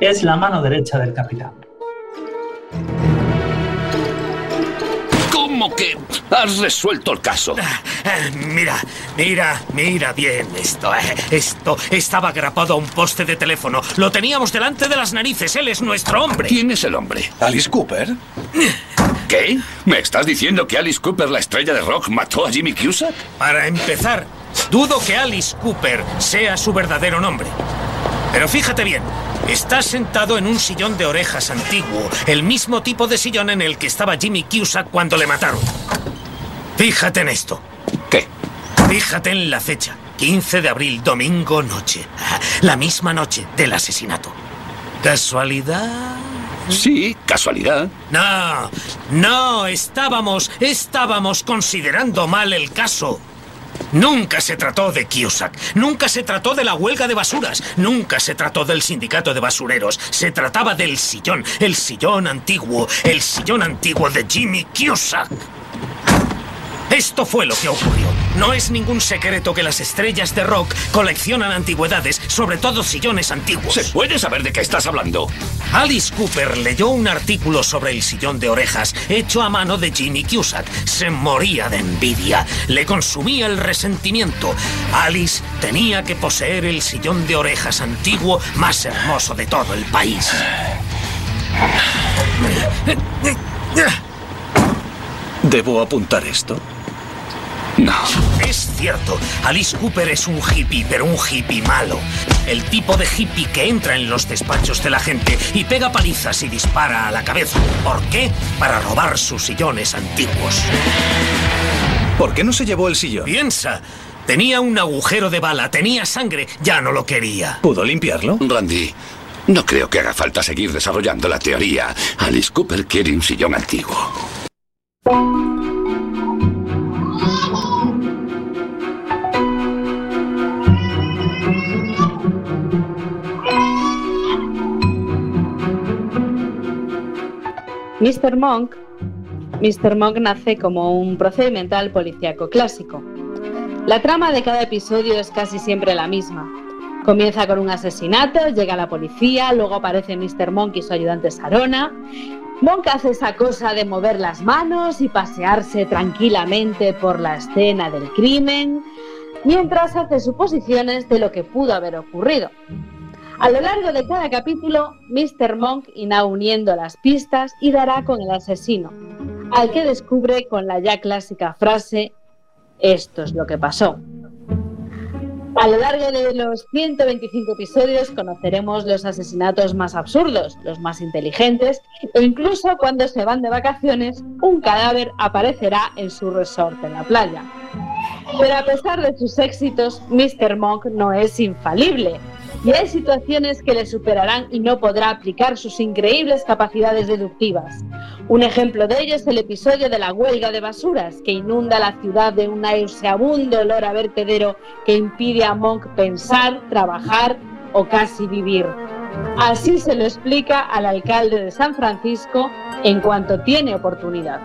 es la mano derecha del capitán. ¿Cómo que has resuelto el caso? Eh, Mira, mira, mira bien esto. eh. Esto estaba grapado a un poste de teléfono. Lo teníamos delante de las narices. Él es nuestro hombre. ¿Quién es el hombre? ¿Alice Cooper? ¿Qué? ¿Me estás diciendo que Alice Cooper, la estrella de rock, mató a Jimmy Cusack? Para empezar, dudo que Alice Cooper sea su verdadero nombre. Pero fíjate bien, está sentado en un sillón de orejas antiguo, el mismo tipo de sillón en el que estaba Jimmy Cusack cuando le mataron. Fíjate en esto. ¿Qué? Fíjate en la fecha, 15 de abril, domingo noche. Ah, La misma noche del asesinato. ¿Casualidad? Sí, casualidad. No, no, estábamos, estábamos considerando mal el caso. Nunca se trató de Cusack, nunca se trató de la huelga de basuras, nunca se trató del sindicato de basureros, se trataba del sillón, el sillón antiguo, el sillón antiguo de Jimmy Cusack. Esto fue lo que ocurrió. No es ningún secreto que las estrellas de rock coleccionan antigüedades, sobre todo sillones antiguos. ¿Se puede saber de qué estás hablando? Alice Cooper leyó un artículo sobre el sillón de orejas hecho a mano de Jimmy Cusack. Se moría de envidia. Le consumía el resentimiento. Alice tenía que poseer el sillón de orejas antiguo más hermoso de todo el país. ¿Debo apuntar esto? No. Es cierto, Alice Cooper es un hippie, pero un hippie malo. El tipo de hippie que entra en los despachos de la gente y pega palizas y dispara a la cabeza. ¿Por qué? Para robar sus sillones antiguos. ¿Por qué no se llevó el sillón? Piensa, tenía un agujero de bala, tenía sangre, ya no lo quería. ¿Pudo limpiarlo? Randy, no creo que haga falta seguir desarrollando la teoría. Alice Cooper quiere un sillón antiguo. Mr. Monk, Mr. Monk nace como un procedimental policíaco clásico. La trama de cada episodio es casi siempre la misma. Comienza con un asesinato, llega la policía, luego aparece Mr. Monk y su ayudante Sarona. Monk hace esa cosa de mover las manos y pasearse tranquilamente por la escena del crimen, mientras hace suposiciones de lo que pudo haber ocurrido. A lo largo de cada capítulo, Mr. Monk irá uniendo las pistas y dará con el asesino, al que descubre con la ya clásica frase, esto es lo que pasó. A lo largo de los 125 episodios conoceremos los asesinatos más absurdos, los más inteligentes, e incluso cuando se van de vacaciones, un cadáver aparecerá en su resort en la playa. Pero a pesar de sus éxitos, Mr. Monk no es infalible. Y hay situaciones que le superarán y no podrá aplicar sus increíbles capacidades deductivas. Un ejemplo de ello es el episodio de la huelga de basuras, que inunda la ciudad de un nauseabundo olor a vertedero que impide a Monk pensar, trabajar o casi vivir. Así se lo explica al alcalde de San Francisco en cuanto tiene oportunidad.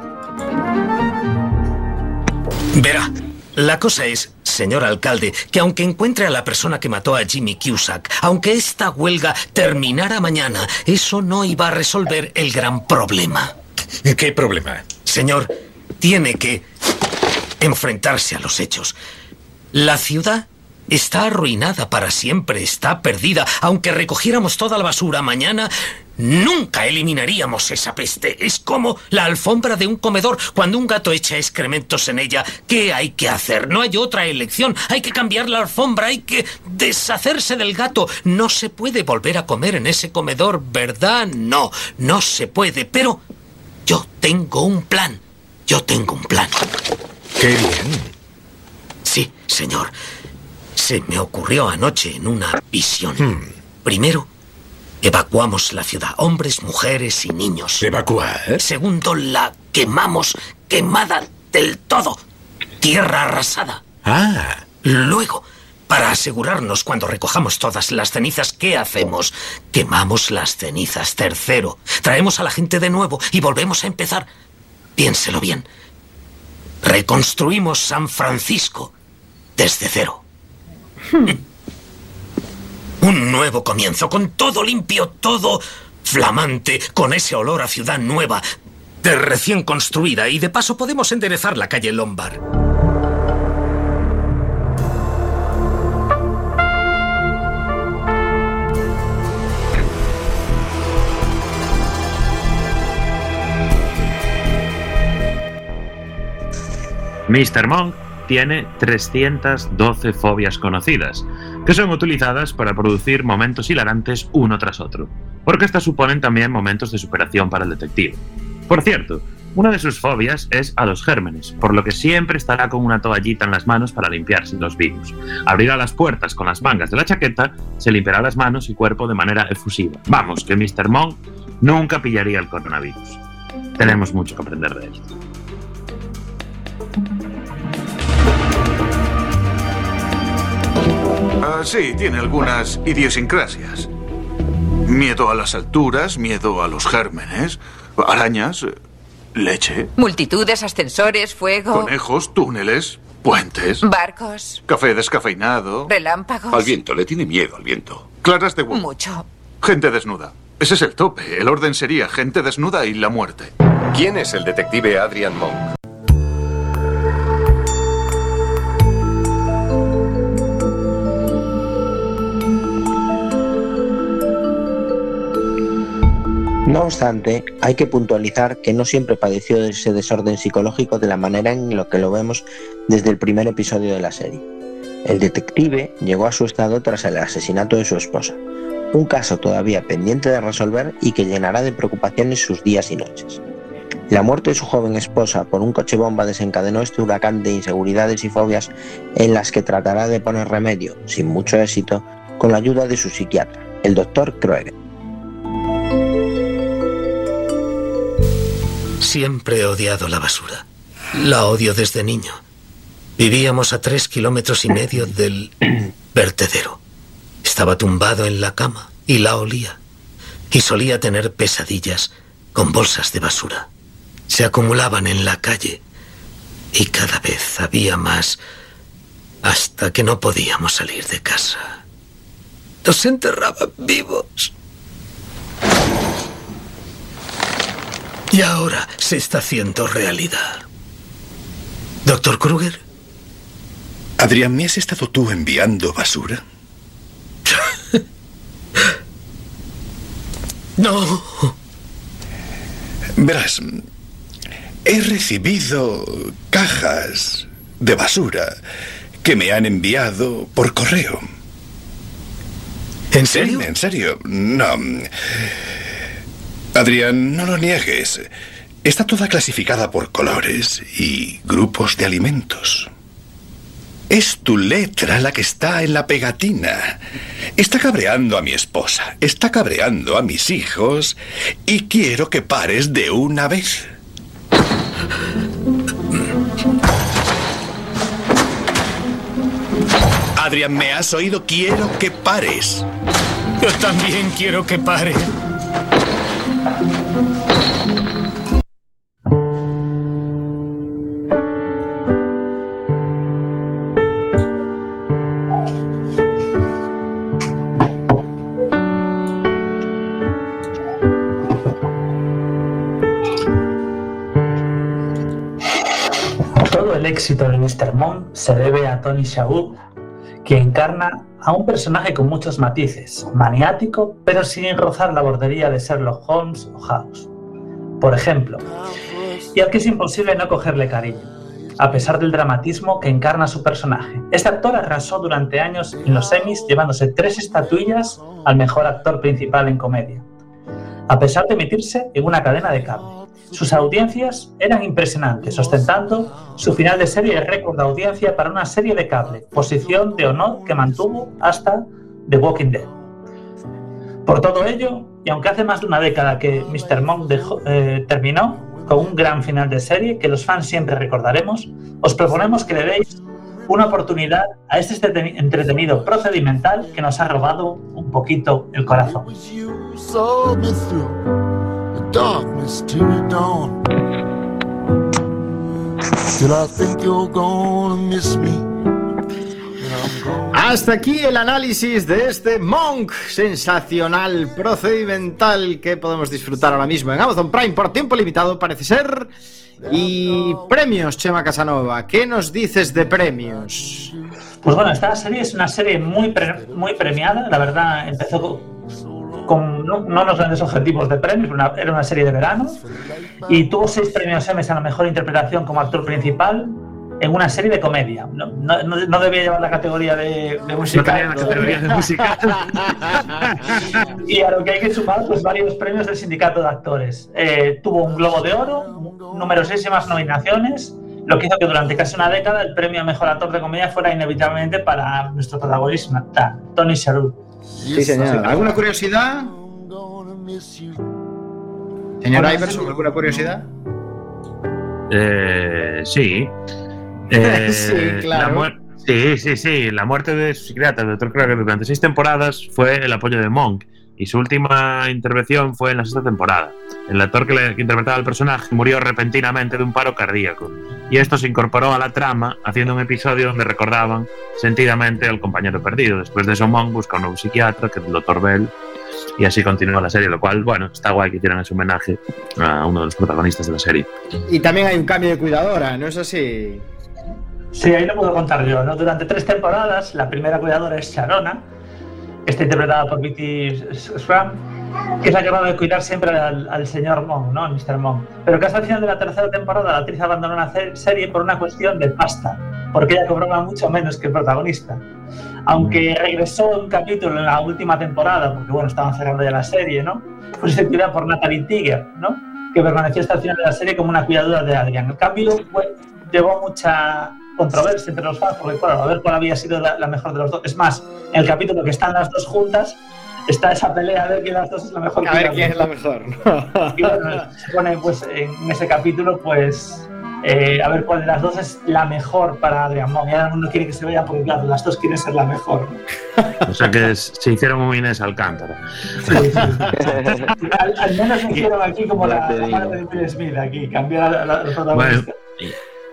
Verá, la cosa es, señor alcalde, que aunque encuentre a la persona que mató a Jimmy Cusack, aunque esta huelga terminara mañana, eso no iba a resolver el gran problema. ¿Qué problema? Señor, tiene que enfrentarse a los hechos. La ciudad está arruinada para siempre, está perdida. Aunque recogiéramos toda la basura mañana, nunca eliminaríamos esa peste. Es como la alfombra de un comedor. Cuando un gato echa excrementos en ella, ¿qué hay que hacer? No hay otra elección. Hay que cambiar la alfombra, hay que deshacerse del gato. No se puede volver a comer en ese comedor, ¿verdad? No, no se puede. Pero yo tengo un plan. Yo tengo un plan. Qué bien. Sí, señor. Se me ocurrió anoche en una visión. Primero, evacuamos la ciudad, hombres, mujeres y niños. ¿Evacuar? Segundo, la quemamos, quemada del todo. Tierra arrasada. Ah. Luego, para asegurarnos cuando recojamos todas las cenizas, ¿qué hacemos? Quemamos las cenizas. Tercero, traemos a la gente de nuevo y volvemos a empezar. Piénselo bien. Reconstruimos San Francisco desde cero. Un nuevo comienzo, con todo limpio, todo flamante, con ese olor a ciudad nueva, de recién construida, y de paso podemos enderezar la calle Lombard. Mr. Monk tiene 312 fobias conocidas, que son utilizadas para producir momentos hilarantes uno tras otro, porque estas suponen también momentos de superación para el detective. Por cierto, una de sus fobias es a los gérmenes, por lo que siempre estará con una toallita en las manos para limpiarse los virus. Abrirá las puertas con las mangas de la chaqueta, se limpiará las manos y cuerpo de manera efusiva. Vamos, que Mr. Monk nunca pillaría el coronavirus. Tenemos mucho que aprender de esto. Ah, sí, tiene algunas idiosincrasias. Miedo a las alturas, miedo a los gérmenes, arañas, leche, Multitudes, ascensores, fuego, conejos, túneles, puentes, barcos, café descafeinado, relámpagos. Al viento, le tiene miedo al viento. claras de huevo, Mucho. gente desnuda. Ese es el tope. El orden sería gente desnuda y la muerte. ¿Quién es el detective Adrian Monk? No obstante, hay que puntualizar que no siempre padeció de ese desorden psicológico de la manera en lo que lo vemos desde el primer episodio de la serie. El detective llegó a su estado tras el asesinato de su esposa, un caso todavía pendiente de resolver y que llenará de preocupaciones sus días y noches. La muerte de su joven esposa por un coche bomba desencadenó este huracán de inseguridades y fobias en las que tratará de poner remedio, sin mucho éxito, con la ayuda de su psiquiatra, el doctor Kroeger. Siempre he odiado la basura. La odio desde niño. Vivíamos a tres kilómetros y medio del vertedero. Estaba tumbado en la cama y la olía. Y solía tener pesadillas con bolsas de basura. Se acumulaban en la calle y cada vez había más hasta que no podíamos salir de casa. Nos enterraban vivos. Y ahora se está haciendo realidad. Doctor Kruger, Adrián, ¿me has estado tú enviando basura? no. Verás, he recibido cajas de basura que me han enviado por correo. ¿En serio? Sí, en serio. No. Adrián, no lo niegues. Está toda clasificada por colores y grupos de alimentos. Es tu letra la que está en la pegatina. Está cabreando a mi esposa, está cabreando a mis hijos y quiero que pares de una vez. Adrián, ¿me has oído? Quiero que pares. Yo también quiero que pare. Éxito de Mr. Mom se debe a Tony Shalhoub, que encarna a un personaje con muchos matices, maniático, pero sin rozar la bordería de Sherlock Holmes o House. Por ejemplo, y al que es imposible no cogerle cariño, a pesar del dramatismo que encarna su personaje. Este actor arrasó durante años en los Emmys, llevándose tres estatuillas al mejor actor principal en comedia, a pesar de emitirse en una cadena de cable. Sus audiencias eran impresionantes, ostentando su final de serie de récord de audiencia para una serie de cable, posición de honor que mantuvo hasta The Walking Dead. Por todo ello, y aunque hace más de una década que Mr. Monk eh, terminó con un gran final de serie que los fans siempre recordaremos, os proponemos que le deis una oportunidad a este entreten- entretenido procedimental que nos ha robado un poquito el corazón. Darkness to the dawn. Till I think you're gonna miss me. Hasta aquí el análisis de este Monk sensacional, procedimental que podemos disfrutar ahora mismo en Amazon Prime por tiempo limitado, parece ser. Y premios, Chema Casanova, ¿qué nos dices de premios? Pues bueno, esta serie es una serie muy, pre- muy premiada, la verdad, empezó con, no, no unos grandes objetivos de premios, una- era una serie de verano, y tuvo seis premios Emmy a la mejor interpretación como actor principal en una serie de comedia. No, no- no- debía llevar la categoría de, de musical. categoría de musical. y a lo que hay que sumar, pues varios premios del sindicato de actores. Eh, tuvo un Globo de Oro, numerosísimas nominaciones, lo que hizo que durante casi una década el premio a mejor actor de comedia fuera inevitablemente para nuestro protagonista, Tony Shalhoub. Sí, señor. ¿Alguna curiosidad? Señor Iverson, ¿alguna curiosidad? Eh, sí. Eh, Sí, claro. la muer- sí, sí, sí. La muerte de su psiquiatra, el doctor Krager, durante seis temporadas fue el apoyo de Monk. Y su última intervención fue en la sexta temporada. El actor que, le- que interpretaba al personaje murió repentinamente de un paro cardíaco. Y esto se incorporó a la trama, haciendo un episodio donde recordaban sentidamente al compañero perdido. Después de eso, Monk busca un nuevo psiquiatra, que es el doctor Bell, y así continúa la serie, lo cual, bueno, está guay que tienen ese homenaje a uno de los protagonistas de la serie. Y también hay un cambio de cuidadora, ¿no es así? Sí, ahí lo puedo contar yo. ¿no? Durante tres temporadas, la primera cuidadora es Sharona, está interpretada por Vicky Schramm, que es la que va a cuidar siempre al, al señor Monk, ¿no? Al Mr. Monk. Pero hasta el final de la tercera temporada la actriz abandonó la serie por una cuestión de pasta, porque ella cobraba mucho menos que el protagonista. Aunque regresó un capítulo en la última temporada, porque bueno, estaban cerrando ya la serie, ¿no? Fue sustituida por Natalie Tiger, ¿no? Que permaneció hasta el final de la serie como una cuidadora de Adrian. El cambio fue- llevó mucha controversia entre los fans, porque claro, a ver cuál había sido la, la mejor de los dos. Es más, en el capítulo que están las dos juntas, está esa pelea a ver quién de las dos es la mejor. A ver quién es la mejor. Y bueno, se pone pues en ese capítulo, pues eh, a ver cuál de las dos es la mejor para Adrian Monk. Y ahora mundo quiere que se vea porque claro, las dos quieren ser la mejor. O sea que es- se hicieron un Inés Alcántara. al, al menos hicieron aquí como la, la madre de Will Smith, aquí, cambiar la, la, la Bueno, protagonista.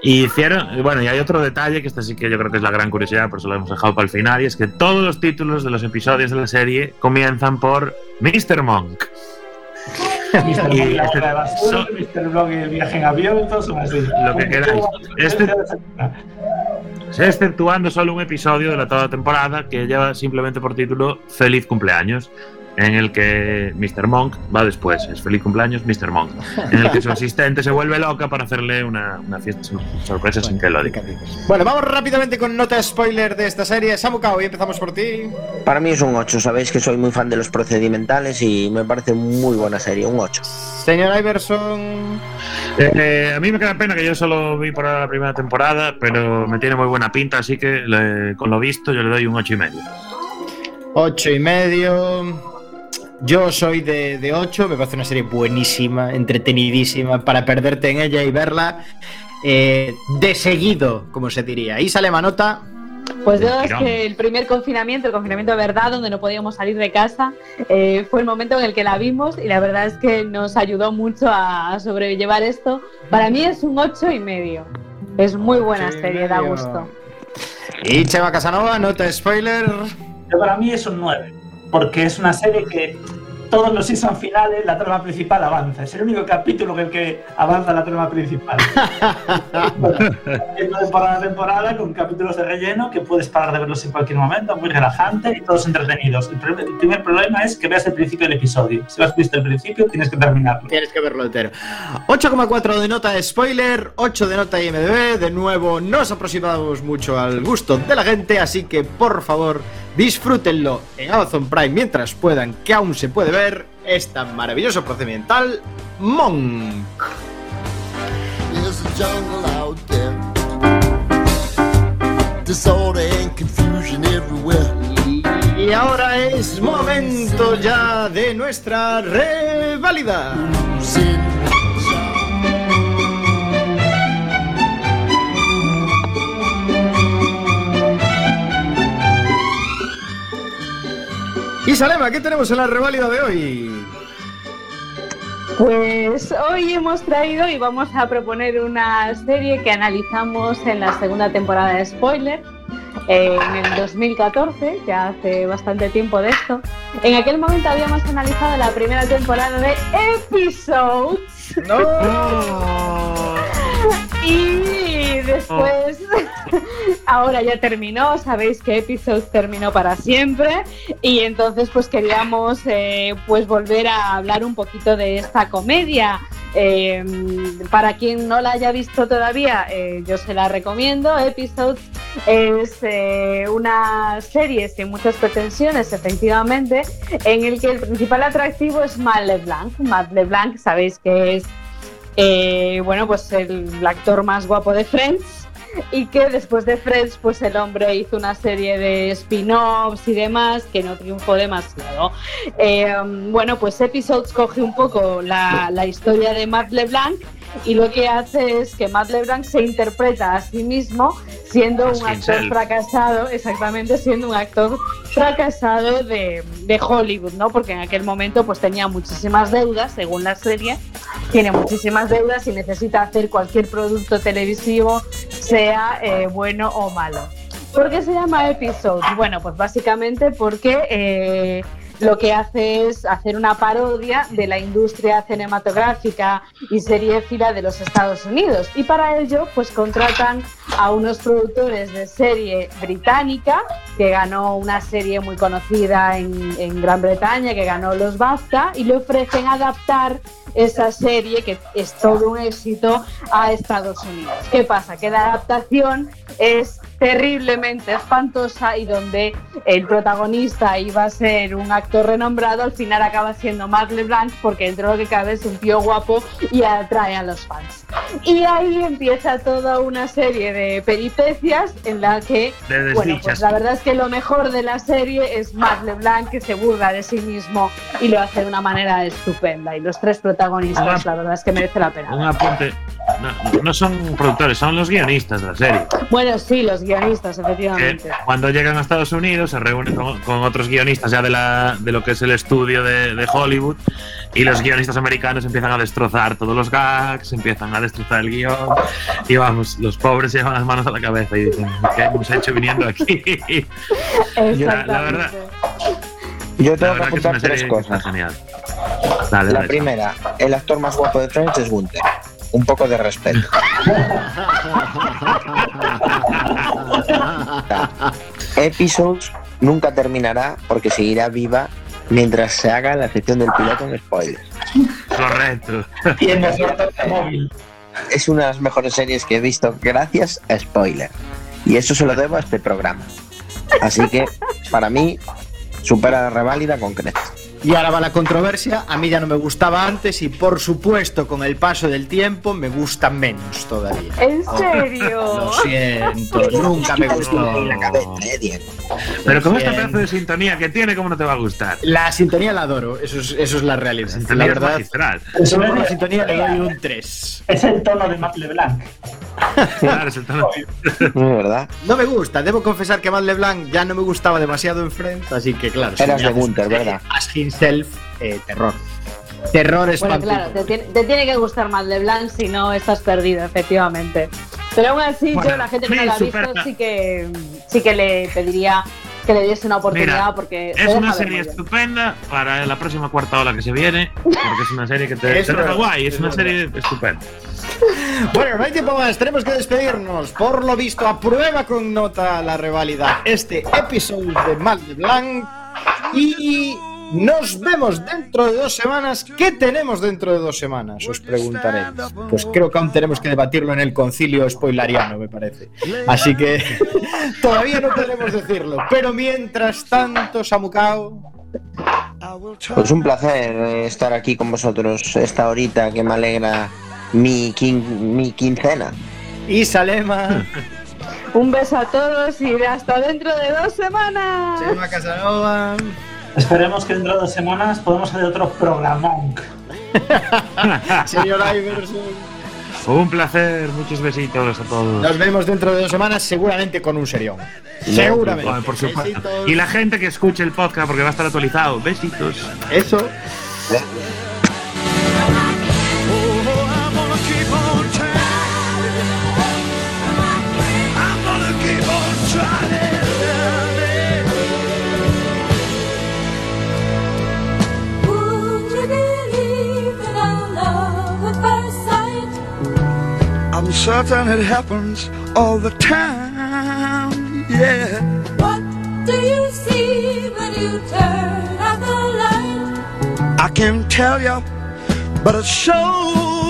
Y hicieron, bueno, y hay otro detalle que este sí que yo creo que es la gran curiosidad, por eso lo hemos dejado para el final, y es que todos los títulos de los episodios de la serie comienzan por Mr. Monk. Mr. Y Monk, la este- de basura, Mr. Blog y el viaje en avión, todos son así. Lo que queráis. Este- exceptuando solo un episodio de la toda temporada que lleva simplemente por título Feliz cumpleaños. En el que Mr. Monk va después, es feliz cumpleaños Mr. Monk, en el que su asistente se vuelve loca para hacerle una, una fiesta sor- sorpresa sin que lo diga. Bueno, vamos rápidamente con nota spoiler de esta serie. Samu Kao, y empezamos por ti. Para mí es un 8, sabéis que soy muy fan de los procedimentales y me parece muy buena serie, un 8. Señor Iverson. Eh, a mí me queda pena que yo solo vi por ahora la primera temporada, pero me tiene muy buena pinta, así que le- con lo visto yo le doy un ocho y medio. Ocho y medio. Yo soy de, de 8, me parece una serie buenísima, entretenidísima, para perderte en ella y verla eh, de seguido, como se diría. Y sale Manota. Pues yo es que el primer confinamiento, el confinamiento de verdad, donde no podíamos salir de casa, eh, fue el momento en el que la vimos y la verdad es que nos ayudó mucho a, sobrellevar esto. Para mí es un ocho y medio. Es muy buena Ocho serie, da gusto. Y Cheva Casanova, nota spoiler. Yo para mí es un 9, porque es una serie que todos los season finales la trama principal avanza. Es el único capítulo en el que avanza la trama principal. Es temporada a temporada con capítulos de relleno que puedes parar de verlos en cualquier momento, muy relajante y todos entretenidos. El, primer- el primer problema es que veas el principio del episodio. Si lo has visto el principio, tienes que terminarlo. Tienes que verlo entero. 8,4 de nota spoiler, 8 de nota IMDB. De nuevo, nos aproximamos mucho al gusto de la gente, así que por favor disfrútenlo en Amazon Prime mientras puedan, que aún se puede ver esta maravilloso procedimental Monk. There's a jungle out there. Disorder and confusion everywhere. Y ahora es momento ya de nuestra reválida. Y Salema, ¿qué tenemos en la reválida de hoy? Pues hoy hemos traído y vamos a proponer una serie que analizamos en la segunda temporada de Spoiler, eh, en el 2014, ya hace bastante tiempo de esto. En aquel momento habíamos analizado la primera temporada de Episodes. Y después, ahora ya terminó, sabéis que Episodes terminó para siempre y entonces pues queríamos eh, pues volver a hablar un poquito de esta comedia. Eh, para quien no la haya visto todavía, eh, yo se la recomiendo. Episodes es una serie sin muchas pretensiones, efectivamente, en el que el principal atractivo es Matt LeBlanc. Matt LeBlanc, sabéis que es bueno, pues el actor más guapo de Friends y que después de Friends, pues el hombre hizo una serie de spin-offs y demás que no triunfó demasiado. Eh, bueno, pues Episodes coge un poco la, la historia de Matt LeBlanc y lo que hace es que Matt LeBlanc se interpreta a sí mismo siendo As un actor fracasado, exactamente siendo un actor fracasado de, de Hollywood, ¿no? Porque en aquel momento pues tenía muchísimas deudas, según la serie, tiene muchísimas deudas y necesita hacer cualquier producto televisivo, sea eh, bueno o malo. ¿Por qué se llama Episode? Bueno, pues básicamente porque eh, lo que hace es hacer una parodia de la industria cinematográfica y seriéfila de los Estados Unidos. Y para ello, pues contratan a unos productores de serie británica que ganó una serie muy conocida en, en Gran Bretaña, que ganó los BAFTA, y le ofrecen adaptar esa serie, que es todo un éxito, a Estados Unidos. ¿Qué pasa? Que la adaptación es terriblemente espantosa y donde el protagonista iba a ser un actor renombrado, al final acaba siendo Matt LeBlanc porque dentro de lo que cabe es un tío guapo y atrae a los fans. Y ahí empieza toda una serie de peripecias en la que, De bueno, pues la verdad es que lo mejor de la serie es Matt LeBlanc que se burla de sí mismo y lo hace de una manera estupenda. Y los tres protagonistas, la verdad es que merece la pena. Un apunte. No, no son productores, son los guionistas de la serie. Bueno, sí, los guionistas, Que efectivamente. cuando llegan a Estados Unidos se reúnen con, con otros guionistas ya de, la, de lo que es el estudio de, de Hollywood y los guionistas americanos empiezan a destrozar todos los gags, empiezan a destrozar el guion y vamos, los pobres se llevan las manos a la cabeza y dicen, ¿qué hemos hecho viniendo aquí? la, la verdad, Yo tengo que apuntar tres cosas. está genial. Dale, La dale. primera, el actor más guapo de Friends es Gunther. Un poco de respeto. Episodes nunca terminará porque seguirá viva mientras se haga la sección del piloto en spoilers. Correcto. Tiene suerte móvil. Es una de las mejores series que he visto gracias a spoiler. Y eso se lo debo a este programa. Así que, para mí, supera la reválida con creces. Y ahora va la controversia. A mí ya no me gustaba antes y por supuesto con el paso del tiempo me gusta menos todavía. ¿En serio? Lo siento, nunca me gustó. Pero con esta Bien. pedazo de sintonía que tiene, ¿cómo no te va a gustar? La sintonía la adoro, eso es, eso es la realidad. sintonía la es verdad, magistral. Eso por la sintonía le doy un 3. Es el tono de Matt LeBlanc. Claro, es el tono. Es verdad. No me gusta, debo confesar que Matt LeBlanc ya no me gustaba demasiado en Friends, así que claro. si Eras de haces Gunther, ¿verdad? As himself, eh, terror. Terror Bueno, espantoso. claro, te tiene, te tiene que gustar más LeBlanc, si no estás perdido, efectivamente. Pero aún así, Bueno, yo, la gente que no la ha visto, sí que, sí que le pediría que le diese una oportunidad Mira, porque es una serie estupenda para la próxima cuarta ola que se viene, porque es una serie que te, te deja es, guay, es es una serie estupenda. Bueno, no hay tiempo más, tenemos que despedirnos. Por lo visto, aprueba con nota la reválida este episodio de Mal de Blanc. Y nos vemos dentro de dos semanas. ¿Qué tenemos dentro de dos semanas? Os preguntaréis. Pues creo que aún tenemos que debatirlo en el concilio spoileriano, me parece. Así que todavía no podemos decirlo. Pero mientras tanto, Samucao. Pues un placer estar aquí con vosotros esta horita que me alegra mi, quin- mi quincena. Y Salema. Un beso a todos y hasta dentro de dos semanas. Salema Casanova. Esperemos que dentro de dos semanas podamos hacer otro programón. Señor Iverson. Un placer, muchos besitos a todos. Nos vemos dentro de dos semanas, seguramente con un serión. Seguramente. Por supuesto. Y la gente que escuche el podcast porque va a estar actualizado. Besitos. Eso. I'm certain it happens all the time. Yeah. What do you see when you turn out the light? I can't tell you, but it sure